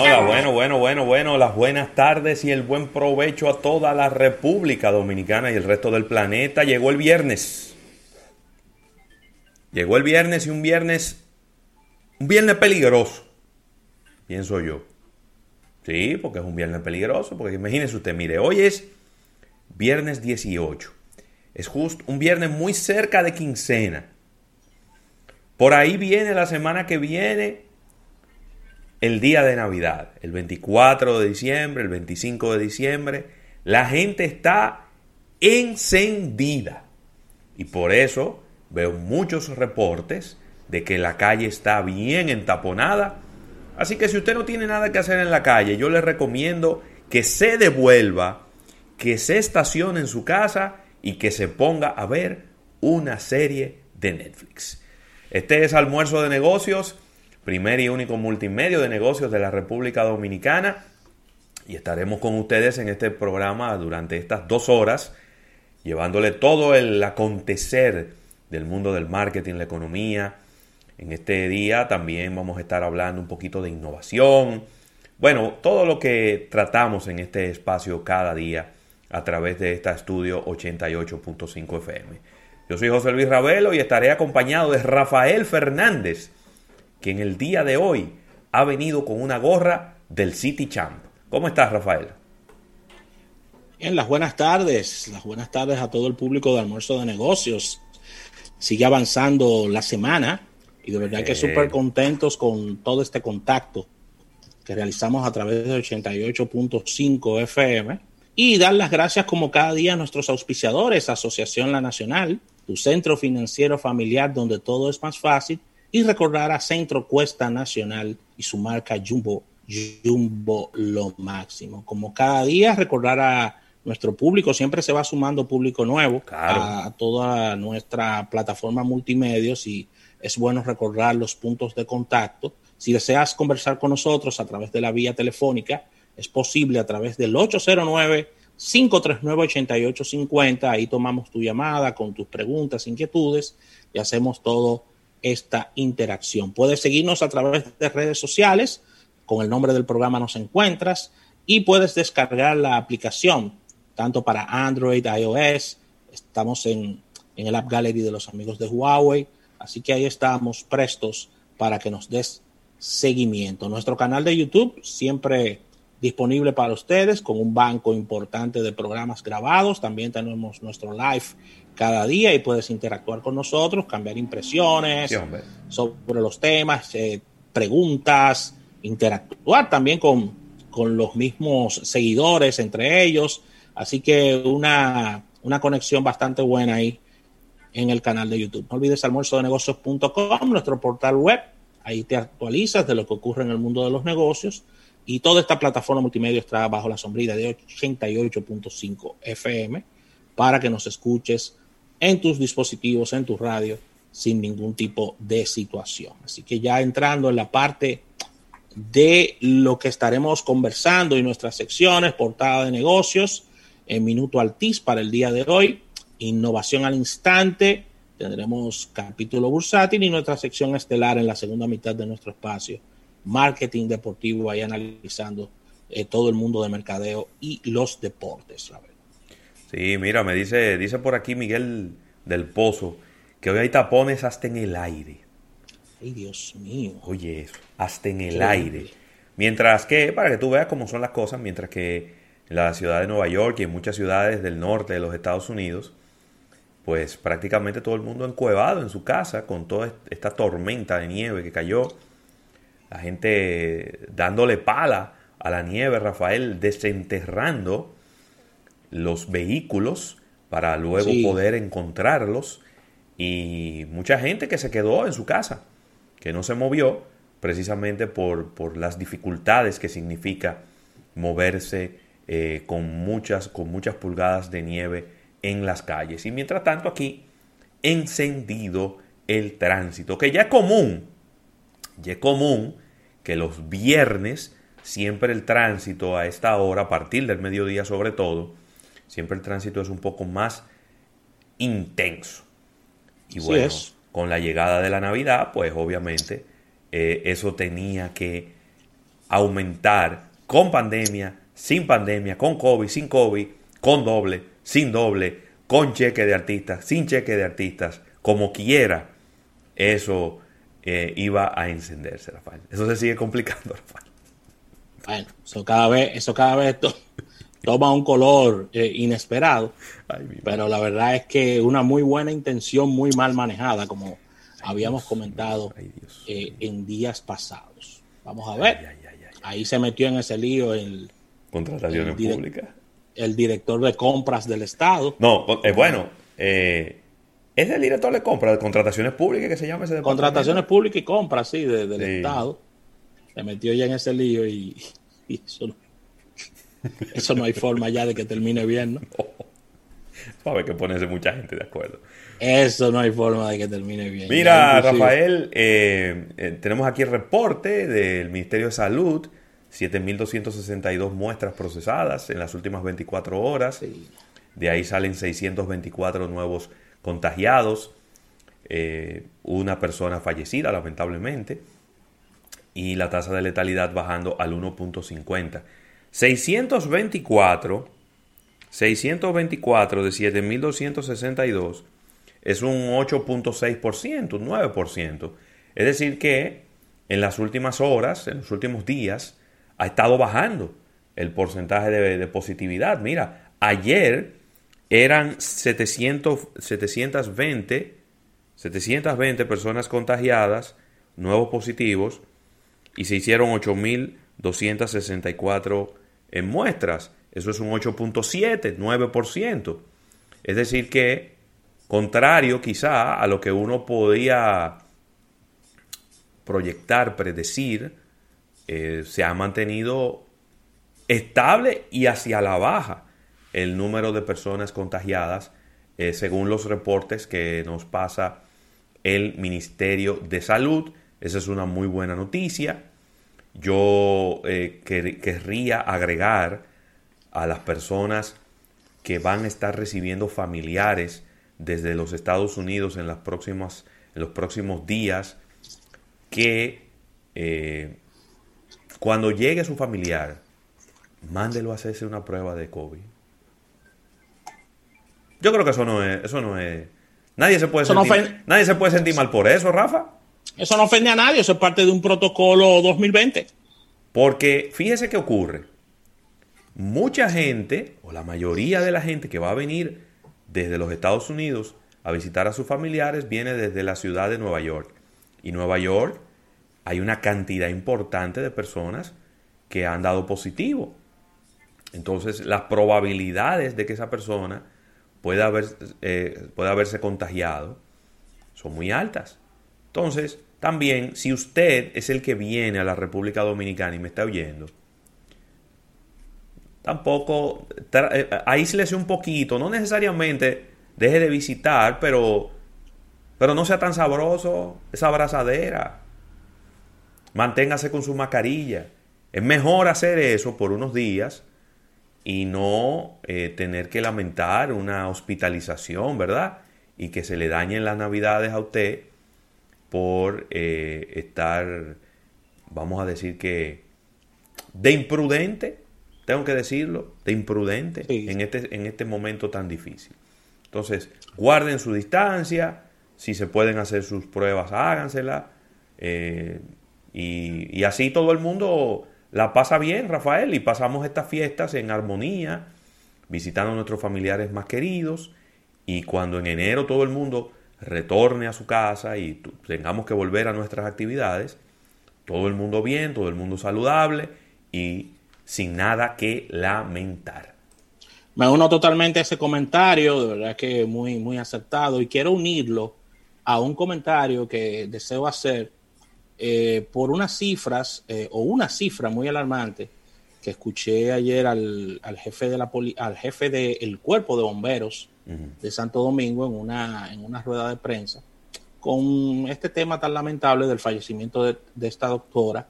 Hola, bueno, bueno, bueno, bueno, las buenas tardes y el buen provecho a toda la República Dominicana y el resto del planeta. Llegó el viernes. Llegó el viernes y un viernes, un viernes peligroso, pienso yo. Sí, porque es un viernes peligroso, porque imagínese usted, mire, hoy es viernes 18. Es justo un viernes muy cerca de quincena. Por ahí viene la semana que viene el día de Navidad, el 24 de diciembre, el 25 de diciembre. La gente está encendida. Y por eso veo muchos reportes de que la calle está bien entaponada. Así que si usted no tiene nada que hacer en la calle, yo le recomiendo que se devuelva, que se estacione en su casa y que se ponga a ver una serie de Netflix. Este es Almuerzo de Negocios, primer y único multimedio de negocios de la República Dominicana. Y estaremos con ustedes en este programa durante estas dos horas, llevándole todo el acontecer del mundo del marketing, la economía. En este día también vamos a estar hablando un poquito de innovación. Bueno, todo lo que tratamos en este espacio cada día a través de esta estudio 88.5 FM. Yo soy José Luis Ravelo y estaré acompañado de Rafael Fernández, que en el día de hoy ha venido con una gorra del City Champ. ¿Cómo estás, Rafael? Bien, las buenas tardes. Las buenas tardes a todo el público de Almuerzo de Negocios. Sigue avanzando la semana y de verdad que súper contentos con todo este contacto que realizamos a través de 88.5 FM y dar las gracias como cada día a nuestros auspiciadores, Asociación La Nacional, tu centro financiero familiar donde todo es más fácil y recordar a Centro Cuesta Nacional y su marca Jumbo, Jumbo lo máximo. Como cada día recordar a nuestro público, siempre se va sumando público nuevo a toda nuestra plataforma multimedios y es bueno recordar los puntos de contacto. Si deseas conversar con nosotros a través de la vía telefónica, es posible a través del 809 539-8850. Ahí tomamos tu llamada con tus preguntas, inquietudes y hacemos toda esta interacción. Puedes seguirnos a través de redes sociales. Con el nombre del programa nos encuentras y puedes descargar la aplicación tanto para Android, iOS. Estamos en, en el App Gallery de los amigos de Huawei. Así que ahí estamos prestos para que nos des seguimiento. Nuestro canal de YouTube siempre disponible para ustedes con un banco importante de programas grabados. También tenemos nuestro live cada día y puedes interactuar con nosotros, cambiar impresiones sobre los temas, eh, preguntas, interactuar también con, con, los mismos seguidores entre ellos. Así que una, una conexión bastante buena ahí en el canal de YouTube. No olvides almuerzodenegocios.com, nuestro portal web. Ahí te actualizas de lo que ocurre en el mundo de los negocios y toda esta plataforma multimedia está bajo la sombrilla de 88.5 FM para que nos escuches en tus dispositivos, en tu radio, sin ningún tipo de situación. Así que ya entrando en la parte de lo que estaremos conversando y nuestras secciones, portada de negocios, en Minuto Altis para el día de hoy, innovación al instante, tendremos capítulo bursátil y nuestra sección estelar en la segunda mitad de nuestro espacio marketing deportivo, ahí analizando eh, todo el mundo de mercadeo y los deportes. Sí, mira, me dice, dice por aquí Miguel del Pozo que hoy hay tapones hasta en el aire. Ay, Dios mío. Oye, eso, hasta en el aire. Mientras que, para que tú veas cómo son las cosas, mientras que en la ciudad de Nueva York y en muchas ciudades del norte de los Estados Unidos, pues prácticamente todo el mundo encuevado en su casa con toda esta tormenta de nieve que cayó la gente dándole pala a la nieve, Rafael, desenterrando los vehículos para luego poder encontrarlos y mucha gente que se quedó en su casa, que no se movió precisamente por, por las dificultades que significa moverse eh, con, muchas, con muchas pulgadas de nieve en las calles. Y mientras tanto aquí, encendido el tránsito, que ya es común y es común que los viernes siempre el tránsito a esta hora, a partir del mediodía sobre todo, siempre el tránsito es un poco más intenso. Y bueno, con la llegada de la Navidad, pues obviamente eh, eso tenía que aumentar con pandemia, sin pandemia, con COVID, sin COVID, con doble, sin doble, con cheque de artistas, sin cheque de artistas, como quiera, eso eh, iba a encenderse, Rafael. Eso se sigue complicando, Rafael. Bueno, eso cada vez, eso cada vez toma un color eh, inesperado, pero la verdad es que una muy buena intención, muy mal manejada, como habíamos comentado eh, en días pasados. Vamos a ver. Ahí se metió en ese lío el contrataciones públicas. El director de compras del Estado. No, es bueno. Eh, es el director de compras, de contrataciones públicas que se llama ese Contrataciones públicas y compras, sí, del Estado. Se metió ya en ese lío y, eso, no, hay forma ya de que termine bien, ¿no? Sabe que ponerse mucha gente de acuerdo. Eso no hay forma de que termine bien. Mira, Rafael, eh, eh, tenemos aquí el reporte del Ministerio de Salud. 7.262 muestras procesadas en las últimas 24 horas. De ahí salen 624 nuevos contagiados. Eh, una persona fallecida, lamentablemente. Y la tasa de letalidad bajando al 1.50. 624, 624 de 7.262 es un 8.6%, un 9%. Es decir que en las últimas horas, en los últimos días, ha estado bajando el porcentaje de, positividad. Mira, ayer eran 700, 720, 720 personas contagiadas, nuevos positivos, y se hicieron 8.264 en muestras. Eso es un 8.7, 9%. Es decir que Contrario quizá a lo que uno podía proyectar, predecir, eh, se ha mantenido estable y hacia la baja el número de personas contagiadas eh, según los reportes que nos pasa el Ministerio de Salud. Esa es una muy buena noticia. Yo eh, querría agregar a las personas que van a estar recibiendo familiares desde los Estados Unidos en, las próximas, en los próximos días que eh, cuando llegue su familiar, mándelo a hacerse una prueba de COVID. Yo creo que eso no es, eso no es. Nadie se puede sentir, nadie se puede sentir mal por eso, Rafa. Eso no ofende a nadie, eso es parte de un protocolo 2020. Porque fíjese qué ocurre. Mucha gente, o la mayoría de la gente que va a venir desde los Estados Unidos a visitar a sus familiares viene desde la ciudad de Nueva York. Y Nueva York hay una cantidad importante de personas que han dado positivo. Entonces las probabilidades de que esa persona pueda, haber, eh, pueda haberse contagiado son muy altas. Entonces, también si usted es el que viene a la República Dominicana y me está oyendo, tampoco eh, aíslese un poquito, no necesariamente deje de visitar, pero, pero no sea tan sabroso esa abrazadera. Manténgase con su mascarilla. Es mejor hacer eso por unos días y no eh, tener que lamentar una hospitalización, ¿verdad? Y que se le dañen las navidades a usted por eh, estar, vamos a decir que, de imprudente tengo que decirlo, de imprudente en, este, en este momento tan difícil. Entonces, guarden su distancia, si se pueden hacer sus pruebas, háganselas. Eh, y, así todo el mundo la pasa bien, Rafael, y pasamos estas fiestas en armonía, visitando a nuestros familiares más queridos. Y cuando en enero todo el mundo retorne a su casa y tengamos que volver a nuestras actividades, todo el mundo bien, todo el mundo saludable y sin nada que lamentar. Me uno totalmente a ese comentario, de verdad que muy, muy acertado, y quiero unirlo a un comentario que deseo hacer eh, por unas cifras, eh, o una cifra muy alarmante, que escuché ayer al, jefe de la al jefe del cuerpo de bomberos de Santo Domingo en una, en una rueda de prensa, con este tema tan lamentable del fallecimiento de, esta doctora,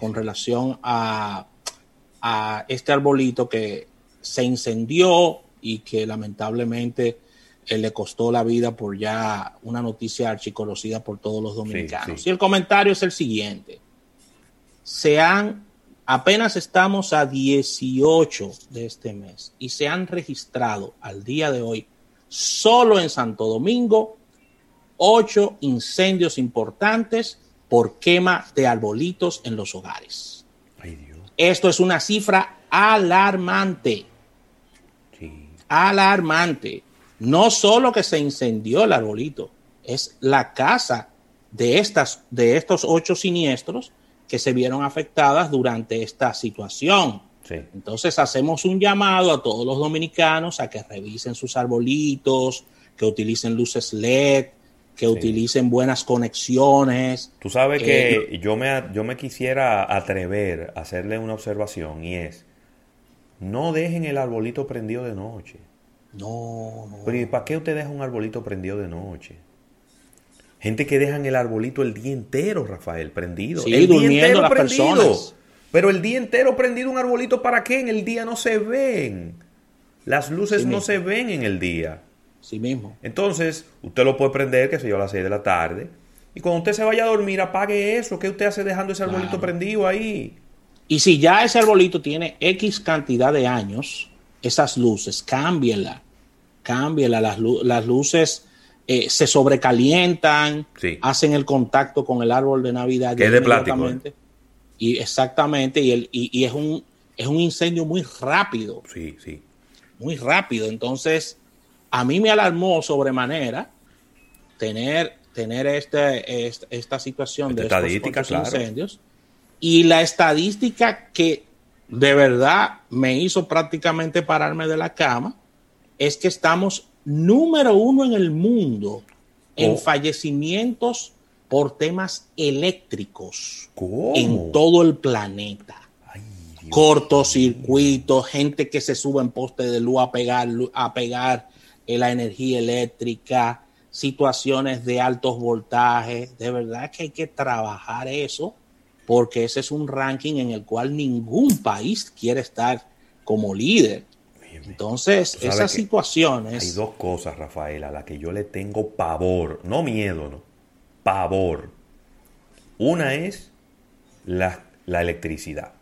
con relación a a este arbolito que se incendió y que lamentablemente eh, le costó la vida por ya una noticia archiconocida por todos los dominicanos. Y el comentario es el siguiente. Se han Apenas estamos a 18 de este mes y se han registrado al día de hoy solo en Santo Domingo ocho incendios importantes por quema de arbolitos en los hogares. Esto es una cifra alarmante. Alarmante. No solo que se incendió el arbolito, es la casa de, estas, de estos ocho siniestros que se vieron afectadas durante esta situación. Entonces hacemos un llamado a todos los dominicanos a que revisen sus arbolitos, que utilicen luces LED, que utilicen buenas conexiones. Tú sabes que eh, yo, me, yo me quisiera atrever a hacerle una observación y es, no dejen el arbolito prendido de noche. No, no. Pero ¿y para qué usted deja un arbolito prendido de noche? Gente que dejan el arbolito el día entero, Rafael, prendido. Sí, el durmiendo día entero las prendido. Personas. Pero el día entero prendido un arbolito, ¿para qué? En el día no se ven. Las luces no se ven en el día. Sí mismo. Entonces, usted lo puede prender, que se yo, a las 6 de la tarde. Y cuando usted se vaya a dormir, apague eso. ¿Qué usted hace dejando ese arbolito prendido ahí? Y si ya ese arbolito tiene X cantidad de años, esas luces, cámbienla. Cámbienla. Las, las luces eh, se sobrecalientan, hacen el contacto con el árbol de Navidad. Que es de plástico. ¿eh? Y exactamente, y, el, y, es, un, es un incendio muy rápido. Sí, sí. Muy rápido. Entonces, a mí me alarmó sobremanera tener, tener este, esta situación de estos incendios. Y la estadística que de verdad me hizo prácticamente pararme de la cama es que estamos número uno en el mundo en oh. fallecimientos por temas eléctricos en todo el planeta. Cortocircuitos, gente que se sube en poste de luz a pegar, a pegar eh, la energía eléctrica, situaciones de altos voltajes. De verdad que hay que trabajar eso porque ese es un ranking en el cual ningún país quiere estar como líder. Entonces, esas situaciones. Hay dos cosas, Rafael, a las que yo le tengo pavor, no miedo, no, pavor. Una es la, electricidad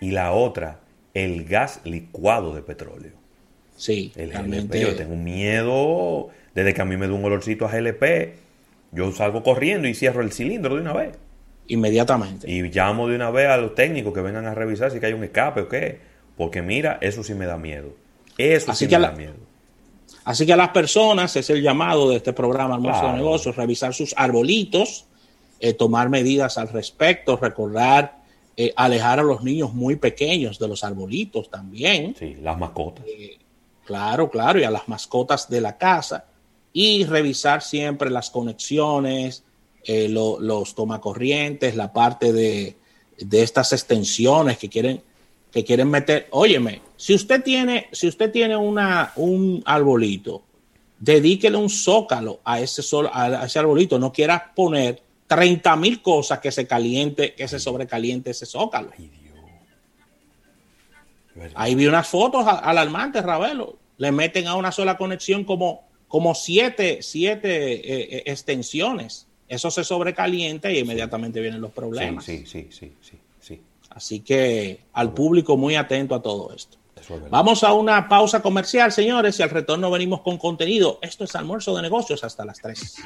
y la otra, el gas licuado de petróleo. Sí, el GLP. Yo tengo un miedo, desde que a mí me da un olorcito a GLP, yo salgo corriendo y cierro el cilindro de una vez. Inmediatamente. Y llamo de una vez a los técnicos que vengan a revisar si hay un escape o qué porque mira, eso sí me da miedo. Eso sí me da miedo. Así que a las personas, es el llamado de este programa Almuerzo de Negocios, revisar sus arbolitos, eh, tomar medidas al respecto, recordar eh, alejar a los niños muy pequeños de los arbolitos también. Sí, las mascotas. Eh, claro, claro, y a las mascotas de la casa. Y revisar siempre las conexiones, los tomacorrientes, la parte de, de estas extensiones que quieren que quieren meter, óyeme, si usted tiene, si usted tiene una, un arbolito, dedíquele un zócalo a ese, sol, a ese arbolito, no quiera poner 30 mil cosas que se caliente, que se sobrecaliente ese zócalo. Ahí vi unas fotos alarmantes, Ravelo. Le meten a una sola conexión como, como siete, siete eh, eh, extensiones. Eso se sobrecalienta y inmediatamente vienen los problemas. sí, sí, sí, sí. Así que al público muy atento a todo esto. Vamos a una pausa comercial, señores, y al retorno venimos con contenido. Esto es almuerzo de negocios hasta las 3.